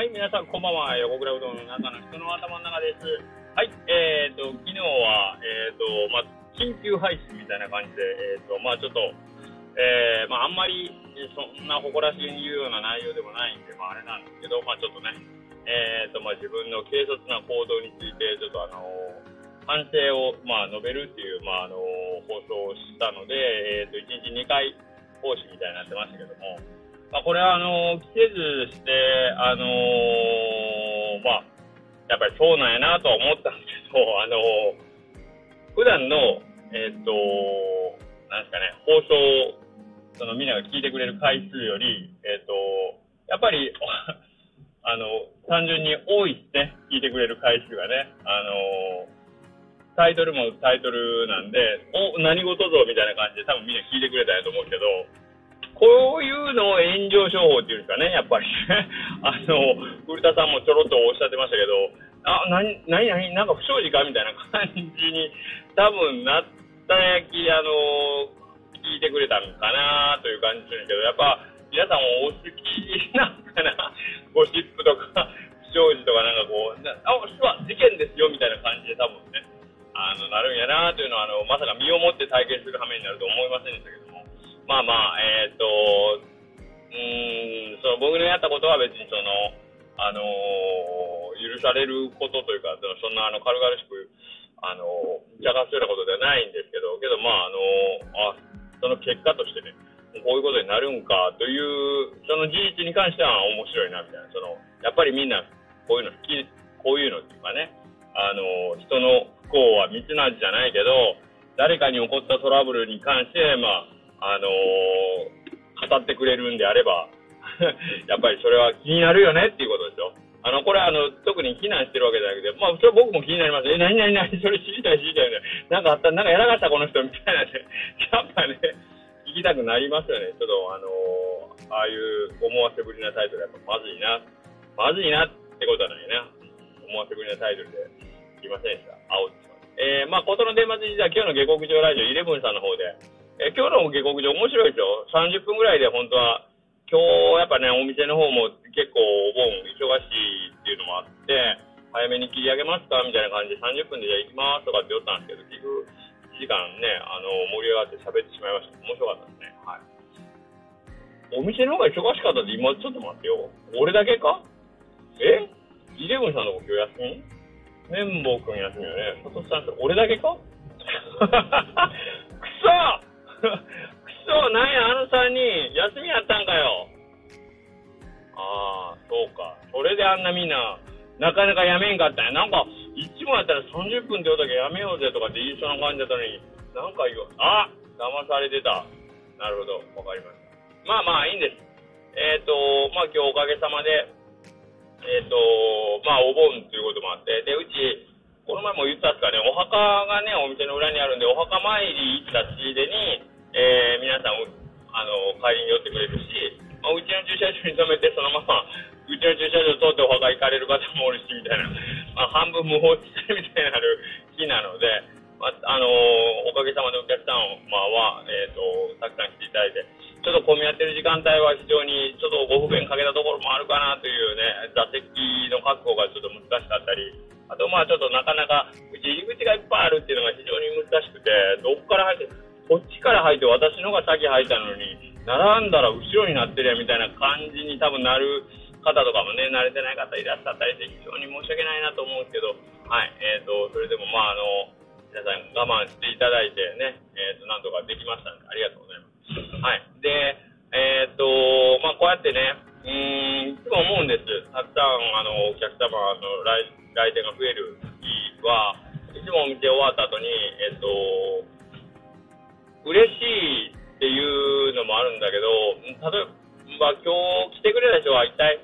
はい、皆さん、こんばんは。横倉うどんの中の人の頭の中です。はい、えーと、昨日は、えーと、まあ、緊急配信みたいな感じで、えーと、まあ、ちょっと、えー、まあ、あんまり、そんな誇らしげに言うような内容でもないんで、まあ、あれなんですけど、まあ、ちょっとね、えーと、まあ、自分の軽率な行動について、ちょっとあの反省を、まあ、述べるっていう、まあ、あの放送をしたので、えーと、1日2回講師みたいになってましたけども、まあ、これはあの季節して、あのー、まあ、やっぱりそうなんやなとは思ったんですけど、あのー、普段の、えっ、となんですかね、放送、そのみんなが聞いてくれる回数より、えっ、とやっぱり あの、単純に多いですね、聞いてくれる回数がね。あのタイトルもタイトルなんで、お、何事ぞみたいな感じで多分みんな聞いてくれたんやと思うけど、こういうのを炎上商法っていうんですかね、やっぱり。あの、古田さんもちょろっとおっしゃってましたけど、あ、なに、なになに、なんか不祥事かみたいな感じに多分なったやき、あの、聞いてくれたんかなという感じするけど、やっぱ皆さんお好きなんかな、ゴシップとか、不祥事とかなんかこう、あ、実は事件ですよみたいな感じで多分ね、あの、なるんやなというのは、あの、まさか身をもって体験する羽目になると思いません、まあまあ、えっ、ー、と、うん、その僕のやったことは別にその、あの許されることというか、そんなあの軽々しく、あの邪魔するようなことではないんですけど、けどまあ、あの、あ、その結果としてね、こういうことになるんかという、その事実に関しては面白いなみたいな、その、やっぱりみんなこういうの好き、こういうのっていうかね、あの、人の不幸は蜜の味じゃないけど、誰かに起こったトラブルに関して、まあ、あのー、語ってくれるんであれば、やっぱりそれは気になるよねっていうことですよ。あの、これあの、特に避難してるわけじゃなくて、まあ、それ僕も気になります。え、なになになにそれ知りたい知りたいね。なんかあった、なんかやらかしたこの人みたいなね。やっぱね、聞きたくなりますよね。ちょっとあのー、ああいう思わせぶりなタイトルやっぱまずいな。まずいなってことはないな。思わせぶりなタイトルで、すいませんでした。青ってしまえー、まあ、ことの電話実は今日の下克上ラジオイレブンさんの方で、え今日の下克上面白いですよ。30分ぐらいで本当は、今日やっぱね、お店の方も結構お盆忙しいっていうのもあって、早めに切り上げますか？みたいな感じで30分でじゃあ行きますとかって言ったんですけど、結局1時間ね、あの、盛り上がって喋ってしまいました。面白かったですね。はい。お店の方が忙しかったって今ちょっと待ってよ。俺だけか？え？イレブンさんの方今日休み？綿棒くん休みよね。サトさん、俺だけか？くそくそ、なんや、あの3人、休みやったんかよ。ああ、そうか。それであんなみんな、なかなかやめんかったんや。なんか、いつもやったら30分って言うだけやめようぜとかって言いそうな感じだったのに、なんか言う、あ騙されてた。なるほど、わかりました。まあまあ、いいんです。えっ、ー、と、まあ今日おかげさまで、えっ、ー、と、まあお盆ということもあって、で、うち、この前も言ったんですかね、お墓がね、お店の裏にあるんで、お墓参り行ったついでに、えー、皆さん、あの、帰りに寄ってくれるし、まあ、うちの駐車場に止めて、そのまま、うちの駐車場通ってお墓行かれる方もおるし、みたいな、まあ、半分無法地帯みたいになる日なので、まあ、あのおかげさまでお客さん、まあ、は、え、ー、と、たくさん来ていただいて、ちょっと混み合ってる時間帯は非常にちょっとご不便かけたところもあるかなというね、座席の確保がちょっと難しかったり、あとまあちょっとなかなか、うち入り口がいっぱいあるっていうのが非常に難しくて、どこから入って、こっちから入って私のが先入ったのに、並んだら後ろになってるやみたいな感じに多分なる方とかもね、慣れてない方いらっしゃったりして、非常に申し訳ないなと思うんですけど、はい、えっ、ー、と、それでもまああの、皆さん我慢していただいてね、えっ、ー、と、なんとかできましたので、ありがとうございます。はい。で、えっ、ー、と、まあこうやってね、うん、いつも思うんです。たくさん、あの、お客様の来来店が増える日は、いつもお店終わった後に、えっ、と、嬉しいっていうのもあるんだけど、例えば今日来てくれた人は一体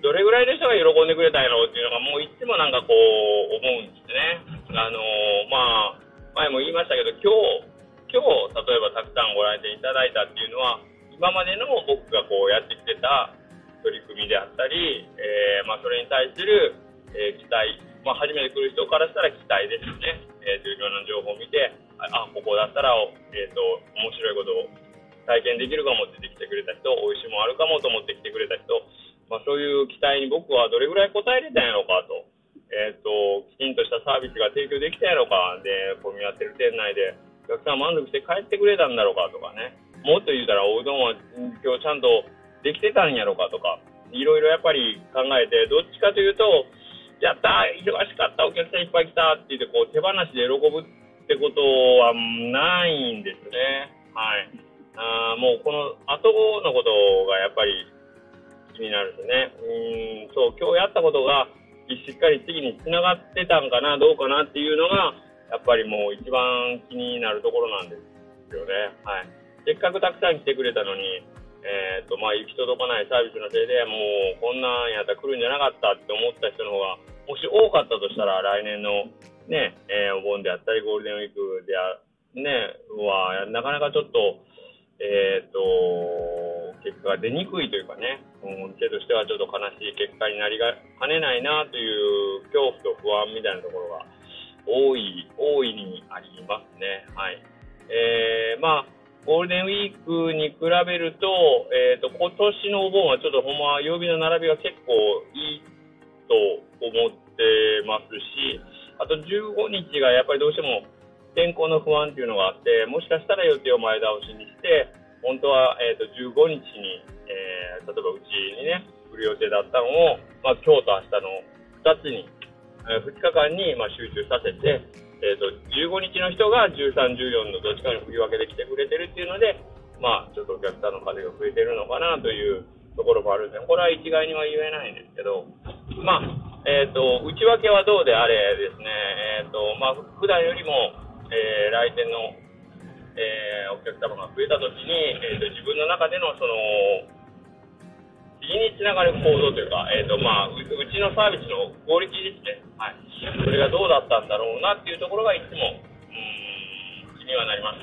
どれぐらいの人が喜んでくれたんやろうっていうのがもういつもなんかこう思うんですね。あのまあ、前も言いましたけど、今日、今日、例えばたくさんご来店いただいたっていうのは、今までの僕がこうやってきてた取り組みであったり、えー、まあ、それに対する、えー、期待、まあ、初めて来る人からしたら期待ですよね。えー、というような情報を見て、あ、ここだったら、えっ、ー、と、面白いことを体験できるかもって来てくれた人、美味しいもあるかもと思って来てくれた人、まあ、そういう期待に僕はどれぐらい応えれたんやろうかと。え、ー、と、きちんとしたサービスが提供できたんやろうか。で、混み合ってる店内で、お客さん満足して帰ってくれたんだろうかとかね。もっと言うたら、おうどんは今日ちゃんとできてたんやろうかとか。いろいろやっぱり考えて、どっちかというと、やった忙しかったお客さんいっぱい来たって言って、こう、手放しで喜ぶってことはないんですね。はい。あもうこの後のことがやっぱり気になるんですね。うん、そう、今日やったことが、しっかり次につながってたんかな、どうかなっていうのが、やっぱりもう一番気になるところなんですよね。はい。せっかくたくさん来てくれたのに、えっ、ー、と、まあ、行き届かないサービスのせいでもう、こんなんやったら来るんじゃなかったって思った人の方が、もし多かったとしたら、来年のね、えー、お盆であったり、ゴールデンウィークであ、ね、は、なかなかちょっと、えっ、ー、と、結果が出にくいというかね、うん、店としてはちょっと悲しい結果になりがかねないなという恐怖と不安みたいなところが多い、大いにありますね。はい。えー、まあ、ゴールデンウィークに比べると、えっ、ー、と、今年のお盆はちょっとほんま曜日の並びが結構いいと思ってますし、あと15日がやっぱりどうしても天候の不安っていうのがあって、もしかしたら予定を前倒しにして、本当は、えーと、15日に、えー、例えばうちにね、来る予定だったのを、まあ、今日と明日の2つに、えー、2日間に、まあ、集中させて、えーと、15日の人が13、14のどっちかに振り分けてきてくれてるっていうので、まあ、ちょっとお客さんの数が増えてるのかなというところもあるんで、これは一概には言えないんですけど、まあ、え、ー、と、内訳はどうであれですね、え、ー、と、まあ、普段よりも、えー、来店の、えー、お客様が増えたときに、えーと、自分の中でのその次につながる行動というか、えーとまあ、うちのサービスのクオリティですね、はい、それがどうだったんだろうなっていうところがいつもうん気にはなります。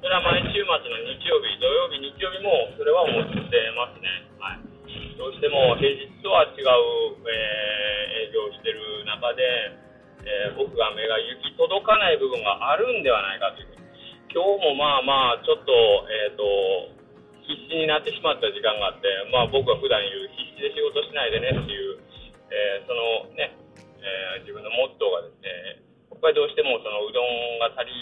それは毎週末の日曜日、土曜日、日曜日もそれは思ってますね。はい、どうしても平日とは違う、えー、営業してる中で、えー、僕が目が行き届かない部分があるんではないかという今日もまあまあちょっと,、えーと、必死になってしまった時間があって、まあ、僕は普段言う必死で仕事しないでねっていう、えー、そのね、えー、自分のモットーがですねやっぱりどうしてもそのうどんが足り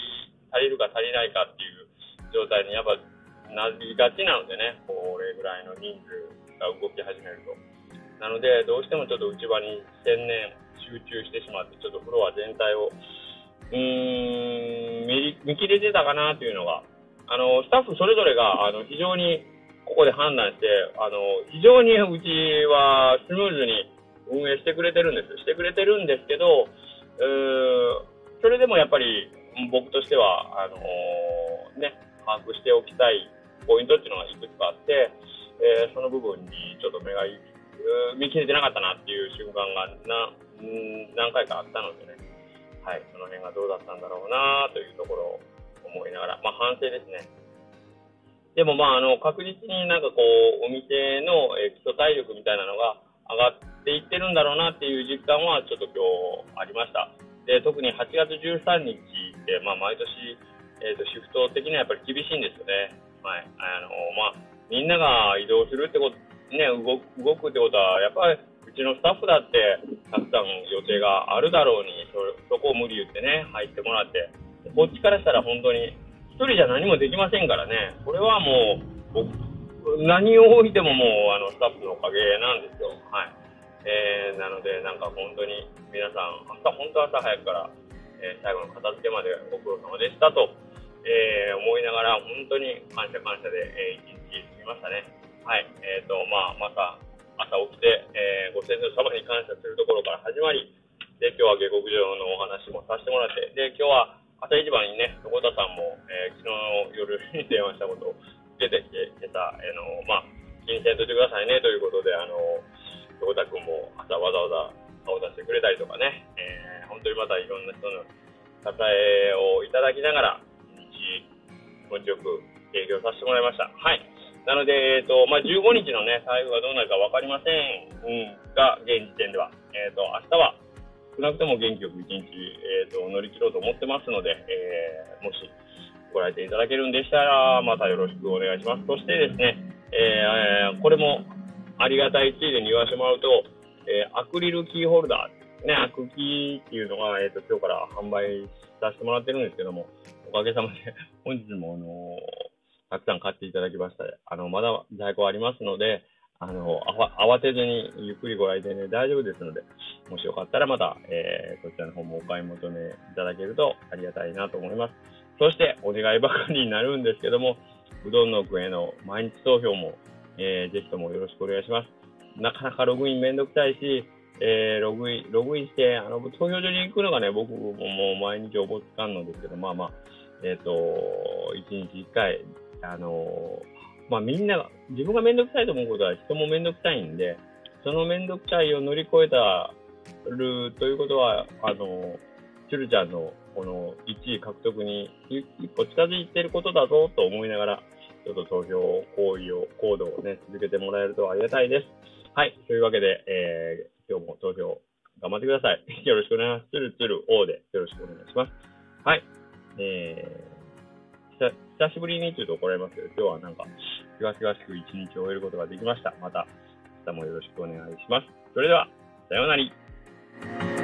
足りるか足りないかっていう状態にやっぱなりがちなのでねこれぐらいの人数が動き始めると。なので、どうしてもちょっと内場に専念集中してしまって、ちょっとフロア全体を、うーん、見切れてたかなというのが、あの、スタッフそれぞれが、あの、非常に、ここで判断して、あの、非常にうちはスムーズに運営してくれてるんです。してくれてるんですけど、うそれでもやっぱり僕としては、あのー、ね、把握しておきたいポイントっていうのがいくつかあって、えー、その部分にちょっと目が見切れてなかったなっていう瞬間がな何回かあったのでね、はい、その辺がどうだったんだろうなというところを思いながら、まあ、反省ですね。でも、まあ、あの確実になんかこうお店の、え基礎体力みたいなのが上がっていってるんだろうなっていう実感はちょっと今日ありました。で特に8月13日って、まあ、毎年、えーと、シフト的にはやっぱり厳しいんですよね。はいあのまあ、みんなが移動するってことね、動動くってことは、やっぱりうちのスタッフだって、たくさん予定があるだろうに、そそこを無理言ってね、入ってもらって、こっちからしたら本当に、1人じゃ何もできませんからね、これはもう、何を置いてももうあのスタッフのおかげなんですよ。はいえー、なので、なんか本当に皆さん、朝本当朝早くから、えー、最後の片付けまでご苦労様でしたと、えー、思いながら、本当に感謝感謝で、えー、一日過ぎましたね。はい、えっ、ー、と、まあ、また朝起きて、えー、ご先祖様に感謝するところから始まり、で、今日は下克上のお話もさせてもらって、で、今日は朝一番にね、横田さんも、えー、昨日の夜に電話したことを受けてきて、今朝、えー、の、まあ、気にせんといてくださいねということで、あの、横田君も朝わざわざ顔出してくれたりとかね、えー、本当にまたいろんな人の支えをいただきながら、一日気持ちよく営業させてもらいました。はい。なので、えーとまあ、15日の、ね、台風がどうなるか分かりません、うん、が、現時点では、えーと、明日は少なくとも元気よく1日、えーと、乗り切ろうと思ってますので、えー、もしご来店いただけるんでしたら、またよろしくお願いします。そしてですね、えー、これもありがたいついでに言わせてもらうと、えー、アクリルキーホルダー、ね、アクキーっていうのが、えっ、ー、と、今日から販売させてもらってるんですけども、おかげさまで、本日も、あのー、たくさん買っていただきました。あの、まだ在庫ありますので、あの、慌てずにゆっくりご来店で大丈夫ですので、もしよかったらまた、えー、そちらの方もお買い求めいただけるとありがたいなと思います。そして、お願いばかりになるんですけども、うどんの具への毎日投票も、えー、ぜひともよろしくお願いします。なかなかログインめんどくさいし、えー、ログイン、ログインして、あの、投票所に行くのがね、僕ももう毎日おぼつかんのですけど、まあまあ、えっ、ー、と、1日1回、あのまあみんなが、自分がめんどくさいと思うことは人もめんどくさいんで、そのめんどくさいを乗り越えたるということは、あの、チュルちゃんのこの1位獲得に一歩近づいていることだぞと思いながら、ちょっと投票行為を、行動をね、続けてもらえるとありがたいです。はい。というわけで、えー、今日も投票頑張ってください。よろしくお願いします。つるつる O でよろしくお願いします。久しぶりにというと怒られますけど、今日はなんか、すがすがしく一日を終えることができました。また、明日もよろしくお願いします。それでは、さようなら。